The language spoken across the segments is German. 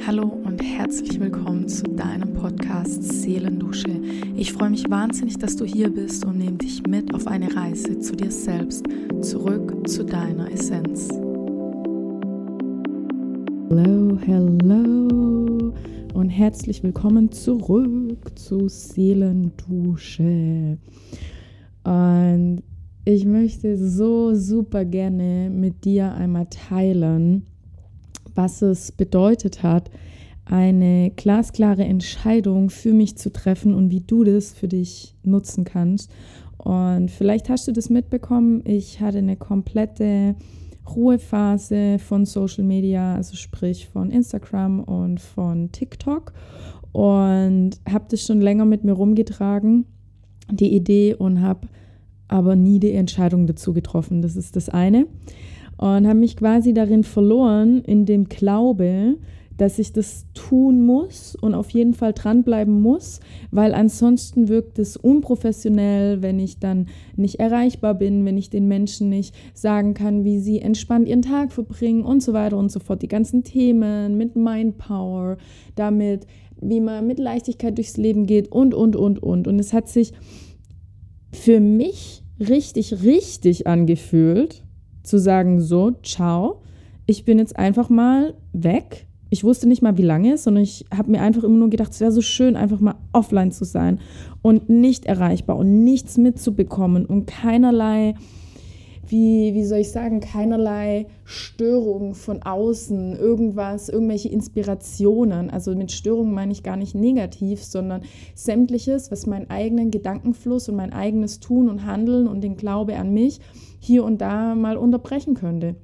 Hallo und herzlich willkommen zu deinem Podcast Seelendusche. Ich freue mich wahnsinnig, dass du hier bist und nehme dich mit auf eine Reise zu dir selbst, zurück zu deiner Essenz. Hallo, hallo und herzlich willkommen zurück zu Seelendusche. Und ich möchte so super gerne mit dir einmal teilen, was es bedeutet hat, eine glasklare Entscheidung für mich zu treffen und wie du das für dich nutzen kannst. Und vielleicht hast du das mitbekommen, ich hatte eine komplette Ruhephase von Social Media, also sprich von Instagram und von TikTok und habe das schon länger mit mir rumgetragen, die Idee und habe aber nie die Entscheidung dazu getroffen. Das ist das eine und habe mich quasi darin verloren, in dem Glaube, dass ich das tun muss und auf jeden Fall dranbleiben muss, weil ansonsten wirkt es unprofessionell, wenn ich dann nicht erreichbar bin, wenn ich den Menschen nicht sagen kann, wie sie entspannt ihren Tag verbringen und so weiter und so fort. Die ganzen Themen mit Mindpower, damit, wie man mit Leichtigkeit durchs Leben geht und, und, und, und. Und es hat sich für mich richtig, richtig angefühlt, zu sagen, so, ciao, ich bin jetzt einfach mal weg. Ich wusste nicht mal, wie lange, sondern ich habe mir einfach immer nur gedacht, es wäre so schön, einfach mal offline zu sein und nicht erreichbar und nichts mitzubekommen und keinerlei wie, wie soll ich sagen, keinerlei Störungen von außen, irgendwas, irgendwelche Inspirationen. Also mit Störungen meine ich gar nicht negativ, sondern sämtliches, was meinen eigenen Gedankenfluss und mein eigenes Tun und Handeln und den Glaube an mich hier und da mal unterbrechen könnte.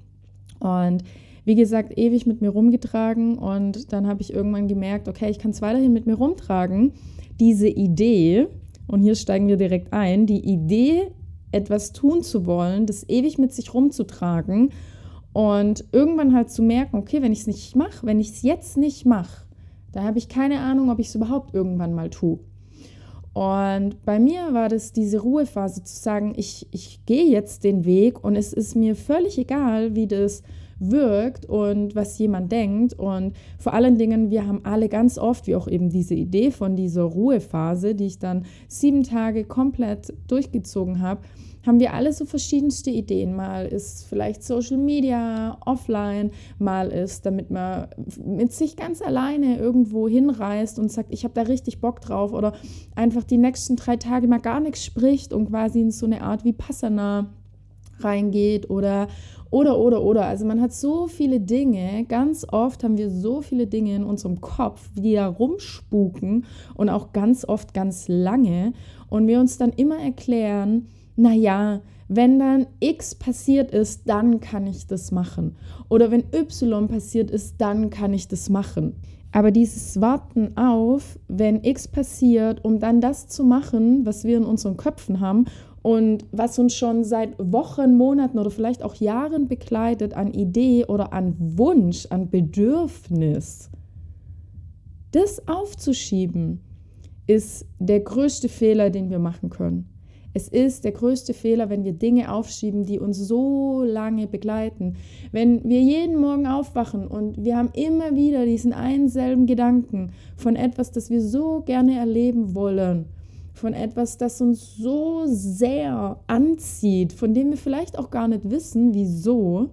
Und wie gesagt, ewig mit mir rumgetragen und dann habe ich irgendwann gemerkt, okay, ich kann es weiterhin mit mir rumtragen. Diese Idee, und hier steigen wir direkt ein, die Idee etwas tun zu wollen, das ewig mit sich rumzutragen und irgendwann halt zu merken, okay, wenn ich es nicht mache, wenn ich es jetzt nicht mache, da habe ich keine Ahnung, ob ich es überhaupt irgendwann mal tue. Und bei mir war das diese Ruhephase zu sagen, ich, ich gehe jetzt den Weg und es ist mir völlig egal, wie das wirkt und was jemand denkt. Und vor allen Dingen, wir haben alle ganz oft, wie auch eben diese Idee von dieser Ruhephase, die ich dann sieben Tage komplett durchgezogen habe, haben wir alle so verschiedenste Ideen. Mal ist vielleicht Social Media offline, mal ist, damit man mit sich ganz alleine irgendwo hinreist und sagt, ich habe da richtig Bock drauf oder einfach die nächsten drei Tage mal gar nichts spricht und quasi in so eine Art wie Passana reingeht oder oder, oder, oder. Also man hat so viele Dinge, ganz oft haben wir so viele Dinge in unserem Kopf, die da rumspuken und auch ganz oft ganz lange. Und wir uns dann immer erklären, naja, wenn dann X passiert ist, dann kann ich das machen. Oder wenn Y passiert ist, dann kann ich das machen. Aber dieses Warten auf, wenn X passiert, um dann das zu machen, was wir in unseren Köpfen haben und was uns schon seit Wochen, Monaten oder vielleicht auch Jahren begleitet an Idee oder an Wunsch, an Bedürfnis, das aufzuschieben, ist der größte Fehler, den wir machen können. Es ist der größte Fehler, wenn wir Dinge aufschieben, die uns so lange begleiten. Wenn wir jeden Morgen aufwachen und wir haben immer wieder diesen einen selben Gedanken von etwas, das wir so gerne erleben wollen von etwas, das uns so sehr anzieht, von dem wir vielleicht auch gar nicht wissen, wieso,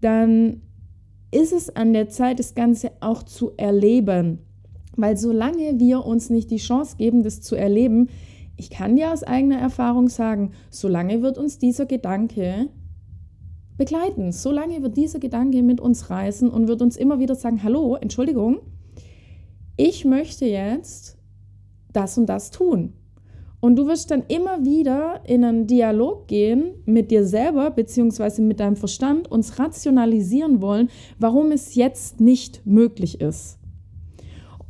dann ist es an der Zeit, das Ganze auch zu erleben. Weil solange wir uns nicht die Chance geben, das zu erleben, ich kann dir aus eigener Erfahrung sagen, solange wird uns dieser Gedanke begleiten, solange wird dieser Gedanke mit uns reisen und wird uns immer wieder sagen, hallo, Entschuldigung, ich möchte jetzt das und das tun. Und du wirst dann immer wieder in einen Dialog gehen mit dir selber beziehungsweise mit deinem Verstand, uns rationalisieren wollen, warum es jetzt nicht möglich ist.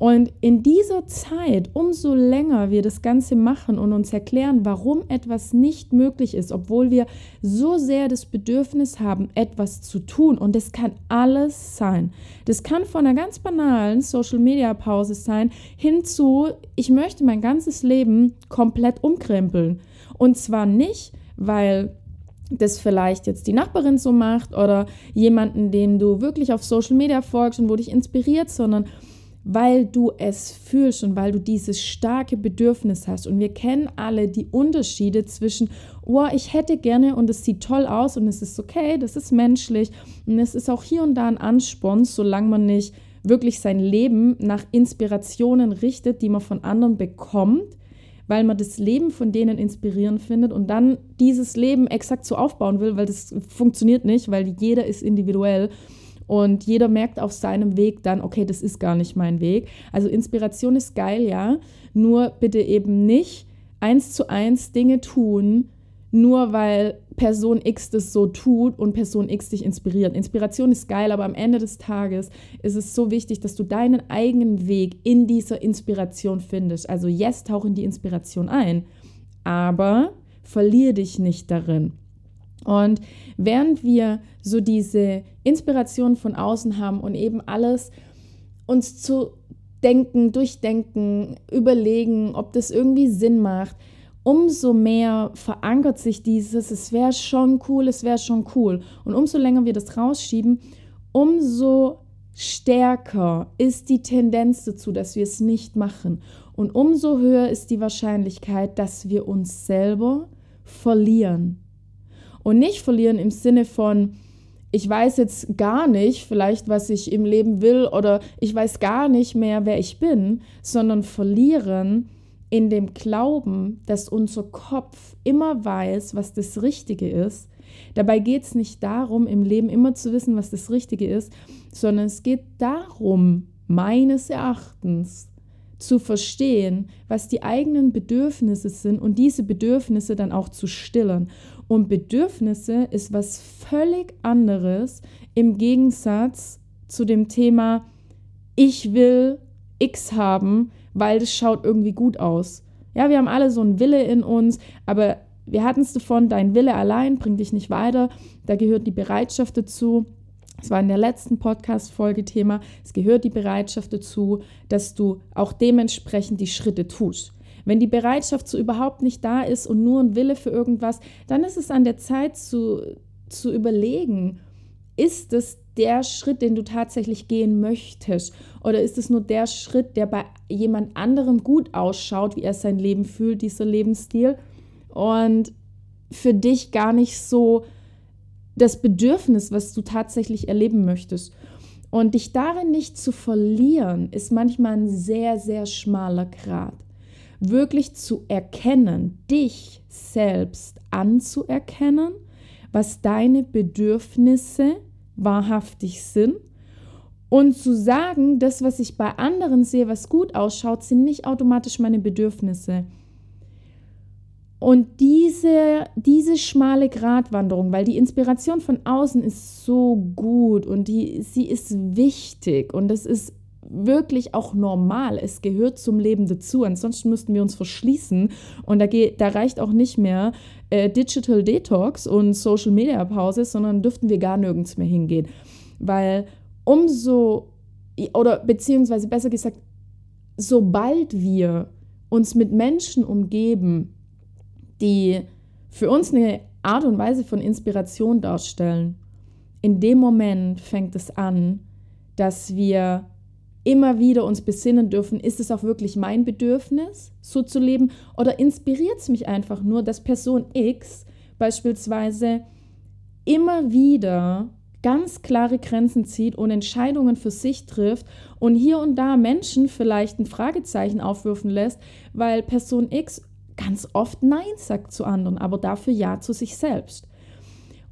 Und in dieser Zeit, umso länger wir das Ganze machen und uns erklären, warum etwas nicht möglich ist, obwohl wir so sehr das Bedürfnis haben, etwas zu tun. Und das kann alles sein. Das kann von einer ganz banalen Social-Media-Pause sein, hinzu, ich möchte mein ganzes Leben komplett umkrempeln. Und zwar nicht, weil das vielleicht jetzt die Nachbarin so macht oder jemanden, dem du wirklich auf Social Media folgst und wo dich inspiriert, sondern weil du es fühlst und weil du dieses starke Bedürfnis hast. Und wir kennen alle die Unterschiede zwischen, oh, ich hätte gerne und es sieht toll aus und es ist okay, das ist menschlich und es ist auch hier und da ein Ansporn, solange man nicht wirklich sein Leben nach Inspirationen richtet, die man von anderen bekommt, weil man das Leben von denen inspirierend findet und dann dieses Leben exakt so aufbauen will, weil das funktioniert nicht, weil jeder ist individuell und jeder merkt auf seinem Weg dann, okay, das ist gar nicht mein Weg. Also Inspiration ist geil, ja, nur bitte eben nicht eins zu eins Dinge tun, nur weil Person X das so tut und Person X dich inspiriert. Inspiration ist geil, aber am Ende des Tages ist es so wichtig, dass du deinen eigenen Weg in dieser Inspiration findest. Also yes, tauch in die Inspiration ein, aber verlier dich nicht darin. Und während wir so diese Inspiration von außen haben und eben alles uns zu denken, durchdenken, überlegen, ob das irgendwie Sinn macht, umso mehr verankert sich dieses, es wäre schon cool, es wäre schon cool. Und umso länger wir das rausschieben, umso stärker ist die Tendenz dazu, dass wir es nicht machen. Und umso höher ist die Wahrscheinlichkeit, dass wir uns selber verlieren. Und nicht verlieren im Sinne von, ich weiß jetzt gar nicht vielleicht, was ich im Leben will oder ich weiß gar nicht mehr, wer ich bin, sondern verlieren in dem Glauben, dass unser Kopf immer weiß, was das Richtige ist. Dabei geht es nicht darum, im Leben immer zu wissen, was das Richtige ist, sondern es geht darum, meines Erachtens, zu verstehen, was die eigenen Bedürfnisse sind und diese Bedürfnisse dann auch zu stillen. Und Bedürfnisse ist was völlig anderes im Gegensatz zu dem Thema, ich will X haben, weil das schaut irgendwie gut aus. Ja, wir haben alle so einen Wille in uns, aber wir hatten es davon, dein Wille allein bringt dich nicht weiter. Da gehört die Bereitschaft dazu. Das war in der letzten Podcast-Folge Thema. Es gehört die Bereitschaft dazu, dass du auch dementsprechend die Schritte tust. Wenn die Bereitschaft so überhaupt nicht da ist und nur ein Wille für irgendwas, dann ist es an der Zeit zu, zu überlegen, ist es der Schritt, den du tatsächlich gehen möchtest? Oder ist es nur der Schritt, der bei jemand anderem gut ausschaut, wie er sein Leben fühlt, dieser Lebensstil? Und für dich gar nicht so das Bedürfnis, was du tatsächlich erleben möchtest. Und dich darin nicht zu verlieren, ist manchmal ein sehr, sehr schmaler Grad. Wirklich zu erkennen, dich selbst anzuerkennen, was deine Bedürfnisse wahrhaftig sind und zu sagen, das, was ich bei anderen sehe, was gut ausschaut, sind nicht automatisch meine Bedürfnisse. Und diese, diese schmale Gratwanderung, weil die Inspiration von außen ist so gut und die, sie ist wichtig und das ist wirklich auch normal. Es gehört zum Leben dazu. Ansonsten müssten wir uns verschließen. Und da, geht, da reicht auch nicht mehr äh, Digital Detox und Social Media Pause, sondern dürften wir gar nirgends mehr hingehen. Weil umso, oder beziehungsweise besser gesagt, sobald wir uns mit Menschen umgeben, die für uns eine Art und Weise von Inspiration darstellen, in dem Moment fängt es an, dass wir immer wieder uns besinnen dürfen, ist es auch wirklich mein Bedürfnis, so zu leben? Oder inspiriert es mich einfach nur, dass Person X beispielsweise immer wieder ganz klare Grenzen zieht und Entscheidungen für sich trifft und hier und da Menschen vielleicht ein Fragezeichen aufwürfen lässt, weil Person X ganz oft Nein sagt zu anderen, aber dafür Ja zu sich selbst.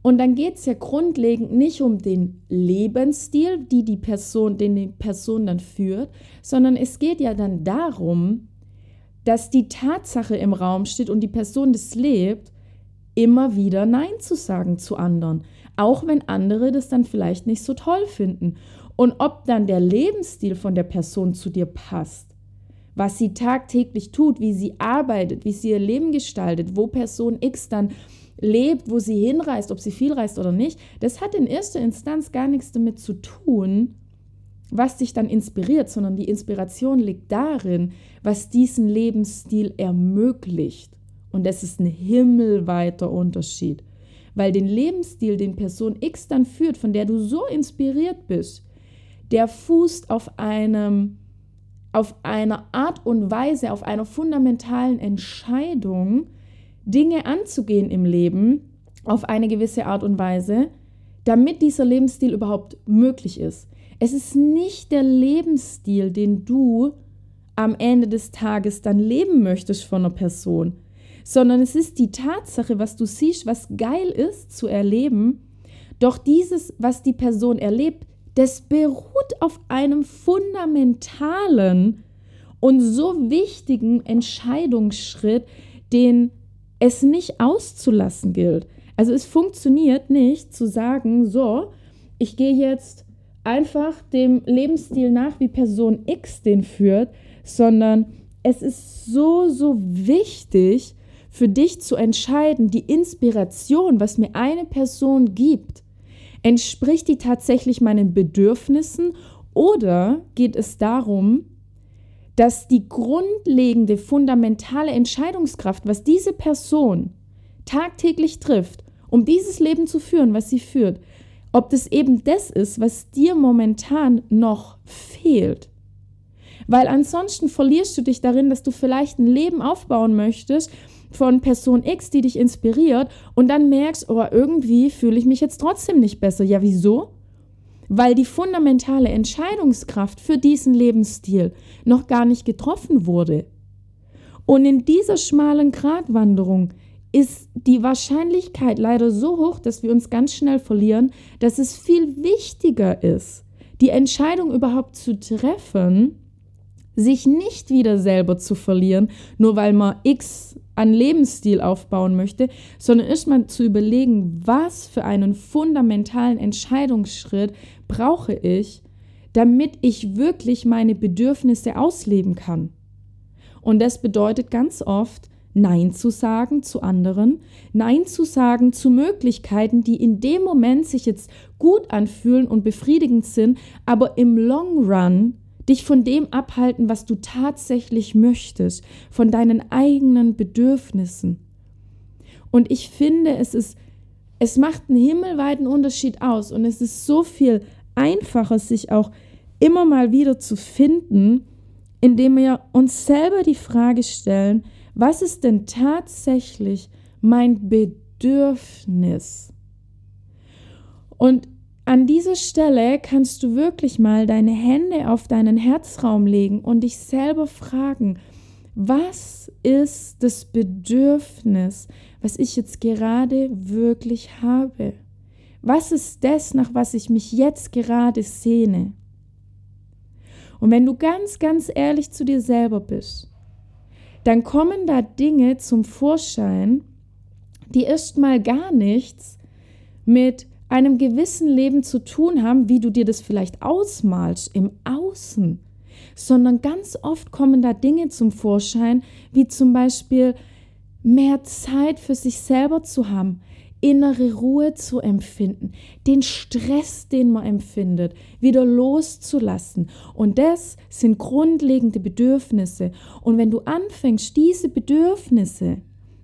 Und dann geht es ja grundlegend nicht um den Lebensstil, die die Person, den die Person dann führt, sondern es geht ja dann darum, dass die Tatsache im Raum steht und die Person das lebt, immer wieder Nein zu sagen zu anderen, auch wenn andere das dann vielleicht nicht so toll finden. Und ob dann der Lebensstil von der Person zu dir passt, was sie tagtäglich tut, wie sie arbeitet, wie sie ihr Leben gestaltet, wo Person X dann lebt, wo sie hinreist, ob sie viel reist oder nicht, das hat in erster Instanz gar nichts damit zu tun, was dich dann inspiriert, sondern die Inspiration liegt darin, was diesen Lebensstil ermöglicht. Und das ist ein himmelweiter Unterschied. weil den Lebensstil, den Person X dann führt, von der du so inspiriert bist, der fußt auf einem auf einer Art und Weise, auf einer fundamentalen Entscheidung, Dinge anzugehen im Leben, auf eine gewisse Art und Weise, damit dieser Lebensstil überhaupt möglich ist. Es ist nicht der Lebensstil, den du am Ende des Tages dann leben möchtest von einer Person, sondern es ist die Tatsache, was du siehst, was geil ist zu erleben. Doch dieses, was die Person erlebt, das beruht auf einem fundamentalen und so wichtigen Entscheidungsschritt, den es nicht auszulassen gilt. Also es funktioniert nicht zu sagen, so, ich gehe jetzt einfach dem Lebensstil nach, wie Person X den führt, sondern es ist so, so wichtig für dich zu entscheiden, die Inspiration, was mir eine Person gibt, entspricht die tatsächlich meinen Bedürfnissen oder geht es darum, dass die grundlegende, fundamentale Entscheidungskraft, was diese Person tagtäglich trifft, um dieses Leben zu führen, was sie führt, ob das eben das ist, was dir momentan noch fehlt. Weil ansonsten verlierst du dich darin, dass du vielleicht ein Leben aufbauen möchtest von Person X, die dich inspiriert und dann merkst, oh, irgendwie fühle ich mich jetzt trotzdem nicht besser. Ja, wieso? Weil die fundamentale Entscheidungskraft für diesen Lebensstil noch gar nicht getroffen wurde. Und in dieser schmalen Gratwanderung ist die Wahrscheinlichkeit leider so hoch, dass wir uns ganz schnell verlieren, dass es viel wichtiger ist, die Entscheidung überhaupt zu treffen, sich nicht wieder selber zu verlieren, nur weil man X an Lebensstil aufbauen möchte, sondern erstmal zu überlegen, was für einen fundamentalen Entscheidungsschritt brauche ich, damit ich wirklich meine Bedürfnisse ausleben kann. Und das bedeutet ganz oft, Nein zu sagen zu anderen, Nein zu sagen zu Möglichkeiten, die in dem Moment sich jetzt gut anfühlen und befriedigend sind, aber im Long Run dich von dem abhalten, was du tatsächlich möchtest, von deinen eigenen Bedürfnissen. Und ich finde, es ist, es macht einen himmelweiten Unterschied aus und es ist so viel einfacher, sich auch immer mal wieder zu finden, indem wir uns selber die Frage stellen, was ist denn tatsächlich mein Bedürfnis? Und an dieser Stelle kannst du wirklich mal deine Hände auf deinen Herzraum legen und dich selber fragen, was ist das Bedürfnis, was ich jetzt gerade wirklich habe? Was ist das, nach was ich mich jetzt gerade sehne? Und wenn du ganz, ganz ehrlich zu dir selber bist, dann kommen da Dinge zum Vorschein, die erstmal gar nichts mit einem gewissen Leben zu tun haben, wie du dir das vielleicht ausmalst im Außen, sondern ganz oft kommen da Dinge zum Vorschein, wie zum Beispiel mehr Zeit für sich selber zu haben, innere Ruhe zu empfinden, den Stress, den man empfindet, wieder loszulassen. Und das sind grundlegende Bedürfnisse. Und wenn du anfängst, diese Bedürfnisse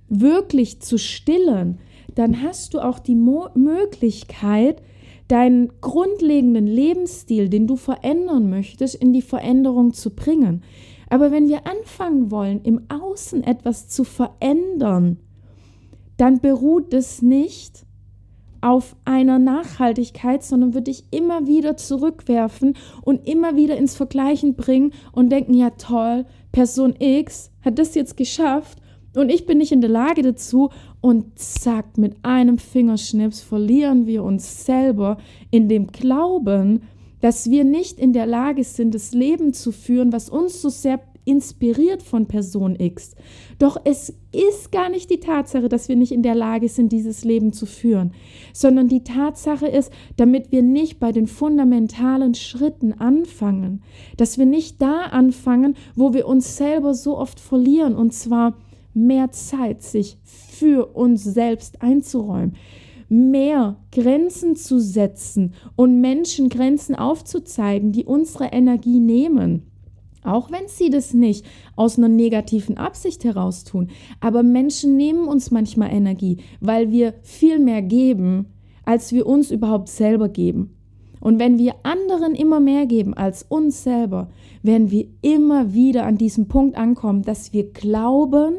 wirklich zu stillen, dann hast du auch die Mo Möglichkeit, deinen grundlegenden Lebensstil, den du verändern möchtest, in die Veränderung zu bringen. Aber wenn wir anfangen wollen, im Außen etwas zu verändern, dann beruht es nicht auf einer Nachhaltigkeit, sondern wird dich immer wieder zurückwerfen und immer wieder ins Vergleichen bringen und denken, ja toll, Person X hat das jetzt geschafft und ich bin nicht in der Lage dazu. Und zack, mit einem Fingerschnips verlieren wir uns selber in dem Glauben, dass wir nicht in der Lage sind, das Leben zu führen, was uns so sehr inspiriert von Person X. Doch es ist gar nicht die Tatsache, dass wir nicht in der Lage sind, dieses Leben zu führen, sondern die Tatsache ist, damit wir nicht bei den fundamentalen Schritten anfangen, dass wir nicht da anfangen, wo wir uns selber so oft verlieren, und zwar mehr Zeit, sich für uns selbst einzuräumen, mehr Grenzen zu setzen und Menschen Grenzen aufzuzeigen, die unsere Energie nehmen. Auch wenn sie das nicht aus einer negativen Absicht heraus tun. Aber Menschen nehmen uns manchmal Energie, weil wir viel mehr geben, als wir uns überhaupt selber geben. Und wenn wir anderen immer mehr geben als uns selber, werden wir immer wieder an diesem Punkt ankommen, dass wir glauben,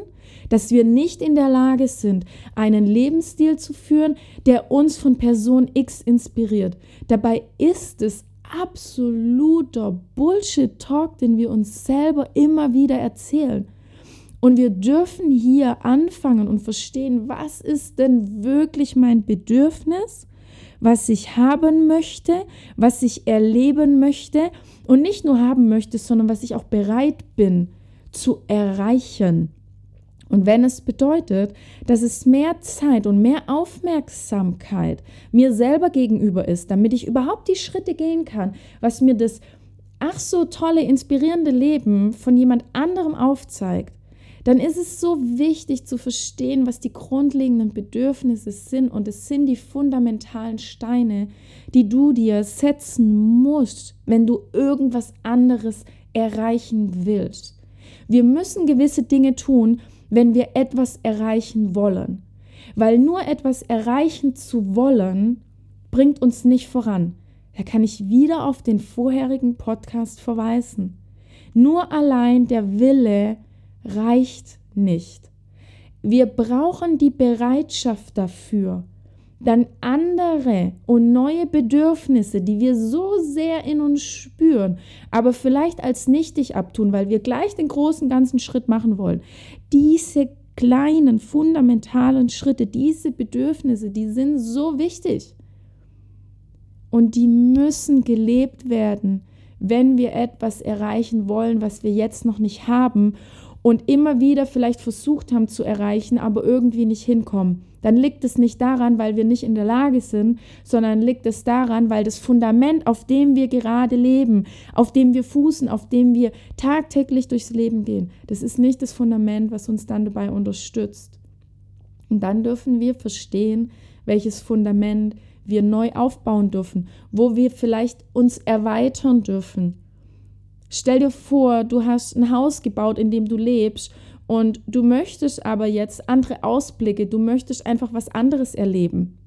dass wir nicht in der Lage sind, einen Lebensstil zu führen, der uns von Person X inspiriert. Dabei ist es absoluter Bullshit-Talk, den wir uns selber immer wieder erzählen. Und wir dürfen hier anfangen und verstehen, was ist denn wirklich mein Bedürfnis, was ich haben möchte, was ich erleben möchte und nicht nur haben möchte, sondern was ich auch bereit bin zu erreichen. Und wenn es bedeutet, dass es mehr Zeit und mehr Aufmerksamkeit mir selber gegenüber ist, damit ich überhaupt die Schritte gehen kann, was mir das ach so tolle, inspirierende Leben von jemand anderem aufzeigt, dann ist es so wichtig zu verstehen, was die grundlegenden Bedürfnisse sind. Und es sind die fundamentalen Steine, die du dir setzen musst, wenn du irgendwas anderes erreichen willst. Wir müssen gewisse Dinge tun, wenn wir etwas erreichen wollen. Weil nur etwas erreichen zu wollen, bringt uns nicht voran. Da kann ich wieder auf den vorherigen Podcast verweisen. Nur allein der Wille reicht nicht. Wir brauchen die Bereitschaft dafür, dann andere und neue Bedürfnisse, die wir so sehr in uns spüren, aber vielleicht als nichtig abtun, weil wir gleich den großen ganzen Schritt machen wollen. Diese kleinen, fundamentalen Schritte, diese Bedürfnisse, die sind so wichtig. Und die müssen gelebt werden, wenn wir etwas erreichen wollen, was wir jetzt noch nicht haben und immer wieder vielleicht versucht haben zu erreichen, aber irgendwie nicht hinkommen, dann liegt es nicht daran, weil wir nicht in der Lage sind, sondern liegt es daran, weil das Fundament, auf dem wir gerade leben, auf dem wir fußen, auf dem wir tagtäglich durchs Leben gehen, das ist nicht das Fundament, was uns dann dabei unterstützt. Und dann dürfen wir verstehen, welches Fundament wir neu aufbauen dürfen, wo wir vielleicht uns erweitern dürfen Stell dir vor, du hast ein Haus gebaut, in dem du lebst und du möchtest aber jetzt andere Ausblicke, du möchtest einfach was anderes erleben.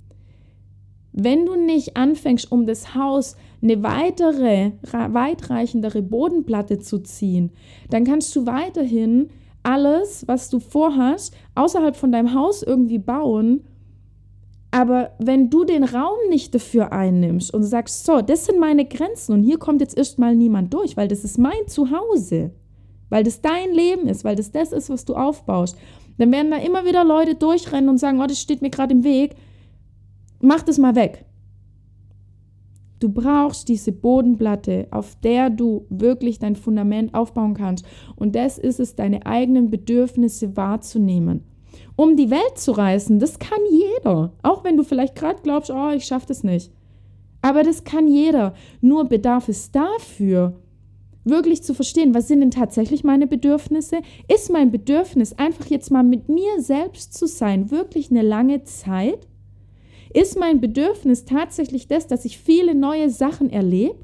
Wenn du nicht anfängst, um das Haus eine weitere, weitreichendere Bodenplatte zu ziehen, dann kannst du weiterhin alles, was du vorhast, außerhalb von deinem Haus irgendwie bauen aber wenn du den Raum nicht dafür einnimmst und sagst, so, das sind meine Grenzen und hier kommt jetzt erstmal niemand durch, weil das ist mein Zuhause, weil das dein Leben ist, weil das das ist, was du aufbaust, dann werden da immer wieder Leute durchrennen und sagen, oh, das steht mir gerade im Weg, mach das mal weg. Du brauchst diese Bodenplatte, auf der du wirklich dein Fundament aufbauen kannst. Und das ist es, deine eigenen Bedürfnisse wahrzunehmen um die Welt zu reißen. Das kann jeder. Auch wenn du vielleicht gerade glaubst, oh, ich schaffe das nicht. Aber das kann jeder. Nur bedarf es dafür, wirklich zu verstehen, was sind denn tatsächlich meine Bedürfnisse? Ist mein Bedürfnis einfach jetzt mal mit mir selbst zu sein, wirklich eine lange Zeit? Ist mein Bedürfnis tatsächlich das, dass ich viele neue Sachen erlebe?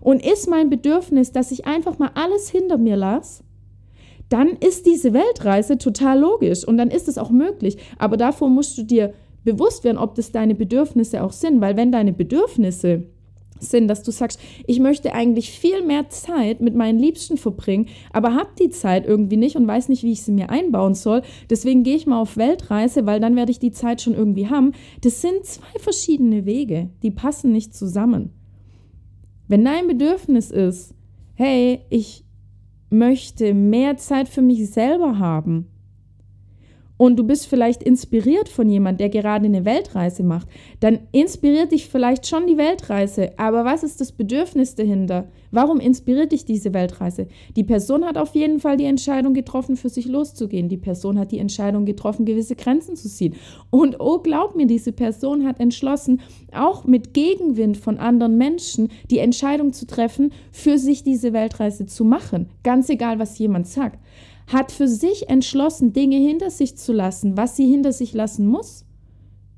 Und ist mein Bedürfnis, dass ich einfach mal alles hinter mir lasse? dann ist diese Weltreise total logisch und dann ist es auch möglich. Aber davor musst du dir bewusst werden, ob das deine Bedürfnisse auch sind, weil wenn deine Bedürfnisse sind, dass du sagst, ich möchte eigentlich viel mehr Zeit mit meinen Liebsten verbringen, aber habe die Zeit irgendwie nicht und weiß nicht, wie ich sie mir einbauen soll. Deswegen gehe ich mal auf Weltreise, weil dann werde ich die Zeit schon irgendwie haben. Das sind zwei verschiedene Wege, die passen nicht zusammen. Wenn dein Bedürfnis ist, hey, ich möchte mehr Zeit für mich selber haben und du bist vielleicht inspiriert von jemand, der gerade eine Weltreise macht, dann inspiriert dich vielleicht schon die Weltreise. Aber was ist das Bedürfnis dahinter? Warum inspiriert dich diese Weltreise? Die Person hat auf jeden Fall die Entscheidung getroffen, für sich loszugehen. Die Person hat die Entscheidung getroffen, gewisse Grenzen zu ziehen. Und oh, glaub mir, diese Person hat entschlossen, auch mit Gegenwind von anderen Menschen die Entscheidung zu treffen, für sich diese Weltreise zu machen. Ganz egal, was jemand sagt hat für sich entschlossen, Dinge hinter sich zu lassen, was sie hinter sich lassen muss.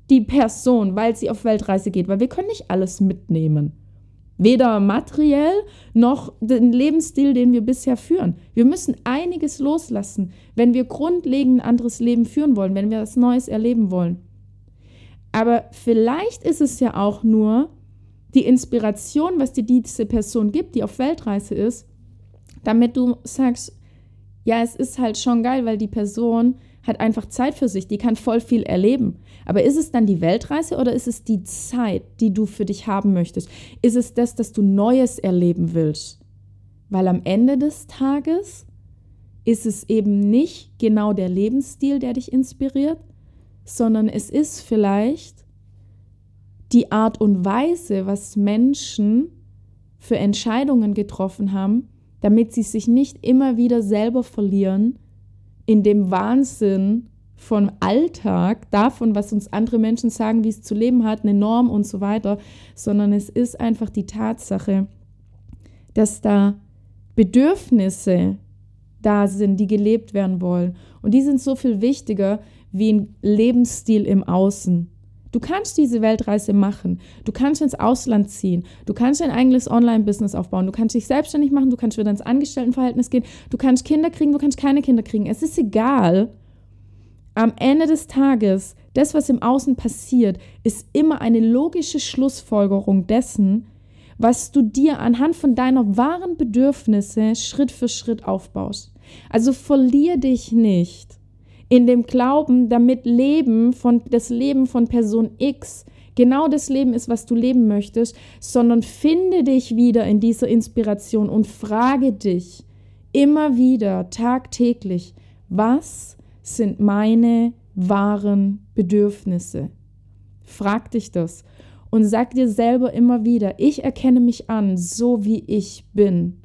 Die Person, weil sie auf Weltreise geht, weil wir können nicht alles mitnehmen. Weder materiell noch den Lebensstil, den wir bisher führen. Wir müssen einiges loslassen, wenn wir grundlegend ein anderes Leben führen wollen, wenn wir was Neues erleben wollen. Aber vielleicht ist es ja auch nur die Inspiration, was dir diese Person gibt, die auf Weltreise ist, damit du sagst, ja, es ist halt schon geil, weil die Person hat einfach Zeit für sich, die kann voll viel erleben. Aber ist es dann die Weltreise oder ist es die Zeit, die du für dich haben möchtest? Ist es das, dass du Neues erleben willst? Weil am Ende des Tages ist es eben nicht genau der Lebensstil, der dich inspiriert, sondern es ist vielleicht die Art und Weise, was Menschen für Entscheidungen getroffen haben, damit sie sich nicht immer wieder selber verlieren in dem Wahnsinn vom Alltag, davon, was uns andere Menschen sagen, wie es zu leben hat, eine Norm und so weiter, sondern es ist einfach die Tatsache, dass da Bedürfnisse da sind, die gelebt werden wollen. Und die sind so viel wichtiger wie ein Lebensstil im Außen. Du kannst diese Weltreise machen. Du kannst ins Ausland ziehen. Du kannst ein eigenes Online-Business aufbauen. Du kannst dich selbstständig machen. Du kannst wieder ins Angestelltenverhältnis gehen. Du kannst Kinder kriegen. Du kannst keine Kinder kriegen. Es ist egal. Am Ende des Tages, das, was im Außen passiert, ist immer eine logische Schlussfolgerung dessen, was du dir anhand von deiner wahren Bedürfnisse Schritt für Schritt aufbaust. Also verlier dich nicht in dem Glauben, damit Leben von das Leben von Person X genau das Leben ist, was du leben möchtest, sondern finde dich wieder in dieser Inspiration und frage dich immer wieder tagtäglich, was sind meine wahren Bedürfnisse? Frag dich das und sag dir selber immer wieder, ich erkenne mich an, so wie ich bin.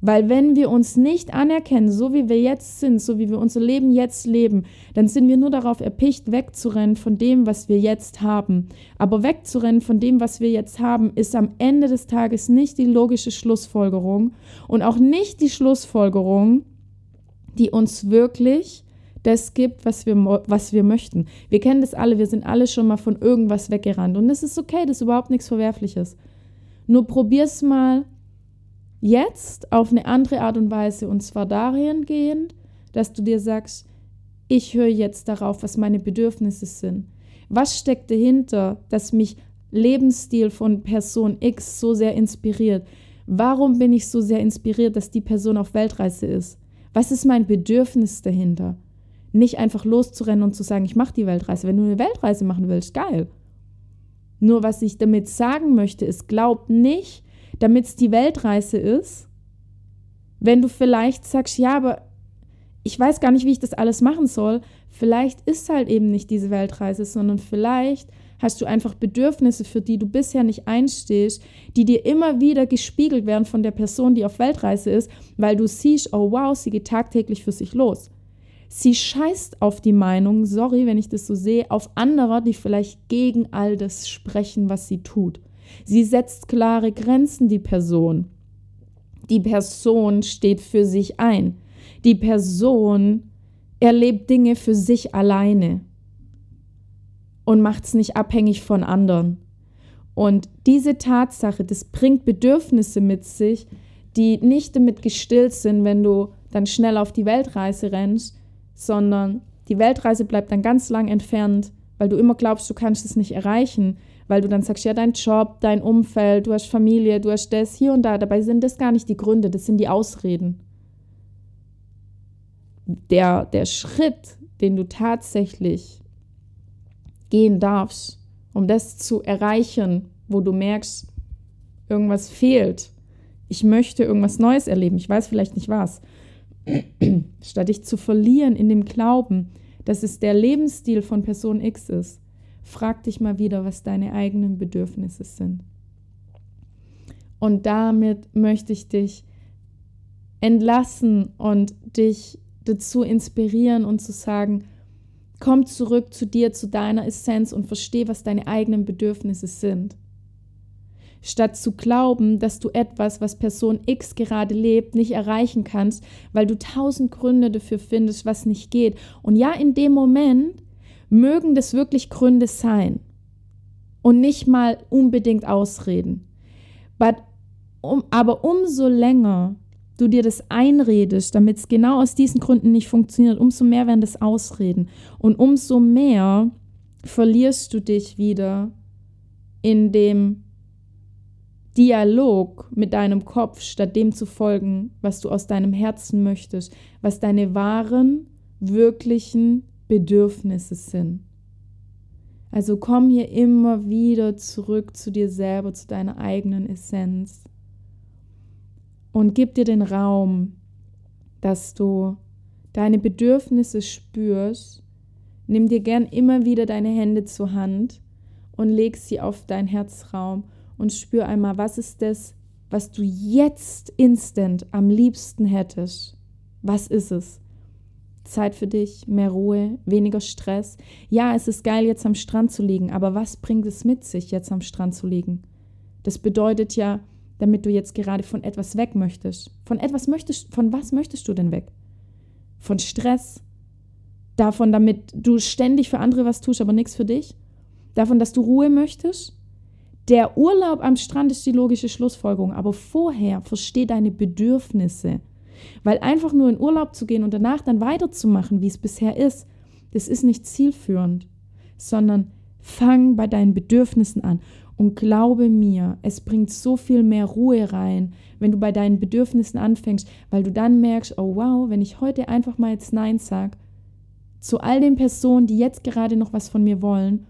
Weil wenn wir uns nicht anerkennen, so wie wir jetzt sind, so wie wir unser Leben jetzt leben, dann sind wir nur darauf erpicht, wegzurennen von dem, was wir jetzt haben. Aber wegzurennen von dem, was wir jetzt haben, ist am Ende des Tages nicht die logische Schlussfolgerung und auch nicht die Schlussfolgerung, die uns wirklich das gibt, was wir, was wir möchten. Wir kennen das alle, wir sind alle schon mal von irgendwas weggerannt und das ist okay, das ist überhaupt nichts Verwerfliches. Nur probier's mal Jetzt auf eine andere Art und Weise und zwar dahingehend, dass du dir sagst, ich höre jetzt darauf, was meine Bedürfnisse sind. Was steckt dahinter, dass mich Lebensstil von Person X so sehr inspiriert? Warum bin ich so sehr inspiriert, dass die Person auf Weltreise ist? Was ist mein Bedürfnis dahinter? Nicht einfach loszurennen und zu sagen, ich mache die Weltreise. Wenn du eine Weltreise machen willst, geil. Nur was ich damit sagen möchte, ist, glaub nicht, damit es die Weltreise ist, wenn du vielleicht sagst, ja, aber ich weiß gar nicht, wie ich das alles machen soll, vielleicht ist halt eben nicht diese Weltreise, sondern vielleicht hast du einfach Bedürfnisse, für die du bisher nicht einstehst, die dir immer wieder gespiegelt werden von der Person, die auf Weltreise ist, weil du siehst, oh wow, sie geht tagtäglich für sich los. Sie scheißt auf die Meinung, sorry, wenn ich das so sehe, auf andere, die vielleicht gegen all das sprechen, was sie tut. Sie setzt klare Grenzen, die Person. Die Person steht für sich ein. Die Person erlebt Dinge für sich alleine und macht es nicht abhängig von anderen. Und diese Tatsache, das bringt Bedürfnisse mit sich, die nicht damit gestillt sind, wenn du dann schnell auf die Weltreise rennst, sondern die Weltreise bleibt dann ganz lang entfernt, weil du immer glaubst, du kannst es nicht erreichen, weil du dann sagst, ja, dein Job, dein Umfeld, du hast Familie, du hast das hier und da. Dabei sind das gar nicht die Gründe, das sind die Ausreden. Der, der Schritt, den du tatsächlich gehen darfst, um das zu erreichen, wo du merkst, irgendwas fehlt. Ich möchte irgendwas Neues erleben. Ich weiß vielleicht nicht was. Statt dich zu verlieren in dem Glauben, dass es der Lebensstil von Person X ist, frag dich mal wieder, was deine eigenen Bedürfnisse sind. Und damit möchte ich dich entlassen und dich dazu inspirieren und zu sagen, komm zurück zu dir, zu deiner Essenz und versteh, was deine eigenen Bedürfnisse sind. Statt zu glauben, dass du etwas, was Person X gerade lebt, nicht erreichen kannst, weil du tausend Gründe dafür findest, was nicht geht. Und ja, in dem Moment mögen das wirklich Gründe sein und nicht mal unbedingt Ausreden. But, um, aber umso länger du dir das einredest, damit es genau aus diesen Gründen nicht funktioniert, umso mehr werden das Ausreden. Und umso mehr verlierst du dich wieder in dem Dialog mit deinem Kopf, statt dem zu folgen, was du aus deinem Herzen möchtest, was deine wahren, wirklichen Bedürfnisse sind. Also komm hier immer wieder zurück zu dir selber, zu deiner eigenen Essenz und gib dir den Raum, dass du deine Bedürfnisse spürst. Nimm dir gern immer wieder deine Hände zur Hand und leg sie auf deinen Herzraum und spür einmal, was ist das, was du jetzt instant am liebsten hättest. Was ist es? Zeit für dich, mehr Ruhe, weniger Stress. Ja, es ist geil, jetzt am Strand zu liegen, aber was bringt es mit sich, jetzt am Strand zu liegen? Das bedeutet ja, damit du jetzt gerade von etwas weg möchtest. Von etwas möchtest, von was möchtest du denn weg? Von Stress? Davon, damit du ständig für andere was tust, aber nichts für dich? Davon, dass du Ruhe möchtest? Der Urlaub am Strand ist die logische Schlussfolgerung, aber vorher versteh deine Bedürfnisse. Weil einfach nur in Urlaub zu gehen und danach dann weiterzumachen, wie es bisher ist, das ist nicht zielführend, sondern fang bei deinen Bedürfnissen an. Und glaube mir, es bringt so viel mehr Ruhe rein, wenn du bei deinen Bedürfnissen anfängst, weil du dann merkst, oh wow, wenn ich heute einfach mal jetzt Nein sage, zu all den Personen, die jetzt gerade noch was von mir wollen,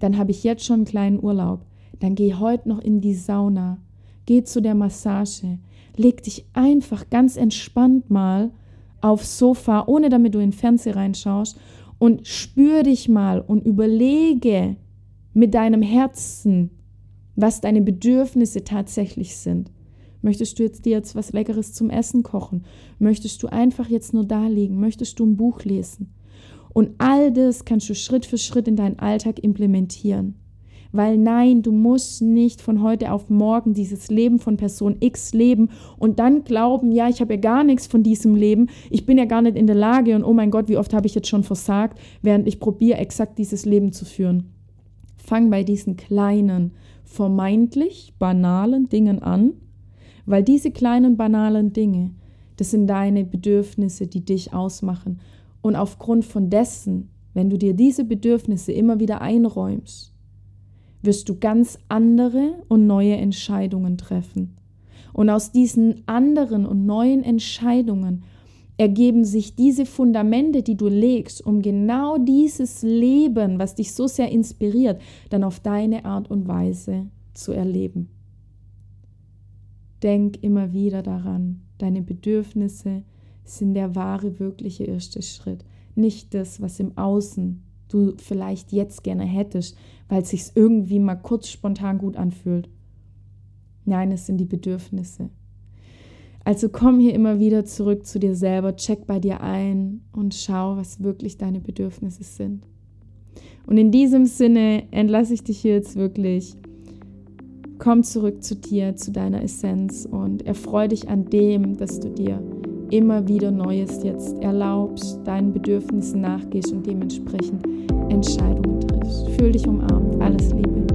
dann habe ich jetzt schon einen kleinen Urlaub. Dann geh heute noch in die Sauna, geh zu der Massage, leg dich einfach ganz entspannt mal aufs Sofa, ohne damit du in den Fernseher reinschaust und spür dich mal und überlege, mit deinem Herzen, was deine Bedürfnisse tatsächlich sind. Möchtest du jetzt dir jetzt was Leckeres zum Essen kochen? Möchtest du einfach jetzt nur da liegen? Möchtest du ein Buch lesen? Und all das kannst du Schritt für Schritt in deinen Alltag implementieren. Weil nein, du musst nicht von heute auf morgen dieses Leben von Person X leben und dann glauben, ja, ich habe ja gar nichts von diesem Leben, ich bin ja gar nicht in der Lage und oh mein Gott, wie oft habe ich jetzt schon versagt, während ich probiere, exakt dieses Leben zu führen. Fang bei diesen kleinen, vermeintlich banalen Dingen an, weil diese kleinen banalen Dinge, das sind deine Bedürfnisse, die dich ausmachen. Und aufgrund von dessen, wenn du dir diese Bedürfnisse immer wieder einräumst, wirst du ganz andere und neue Entscheidungen treffen. Und aus diesen anderen und neuen Entscheidungen ergeben sich diese Fundamente, die du legst, um genau dieses Leben, was dich so sehr inspiriert, dann auf deine Art und Weise zu erleben. Denk immer wieder daran, deine Bedürfnisse sind der wahre, wirkliche erste Schritt. Nicht das, was im Außen du vielleicht jetzt gerne hättest, weil es sich irgendwie mal kurz spontan gut anfühlt. Nein, es sind die Bedürfnisse. Also komm hier immer wieder zurück zu dir selber, check bei dir ein und schau, was wirklich deine Bedürfnisse sind. Und in diesem Sinne entlasse ich dich hier jetzt wirklich. Komm zurück zu dir, zu deiner Essenz und erfreue dich an dem, dass du dir immer wieder Neues jetzt erlaubst, deinen Bedürfnissen nachgehst und dementsprechend Entscheidungen triffst. Fühl dich umarmt. Alles Liebe.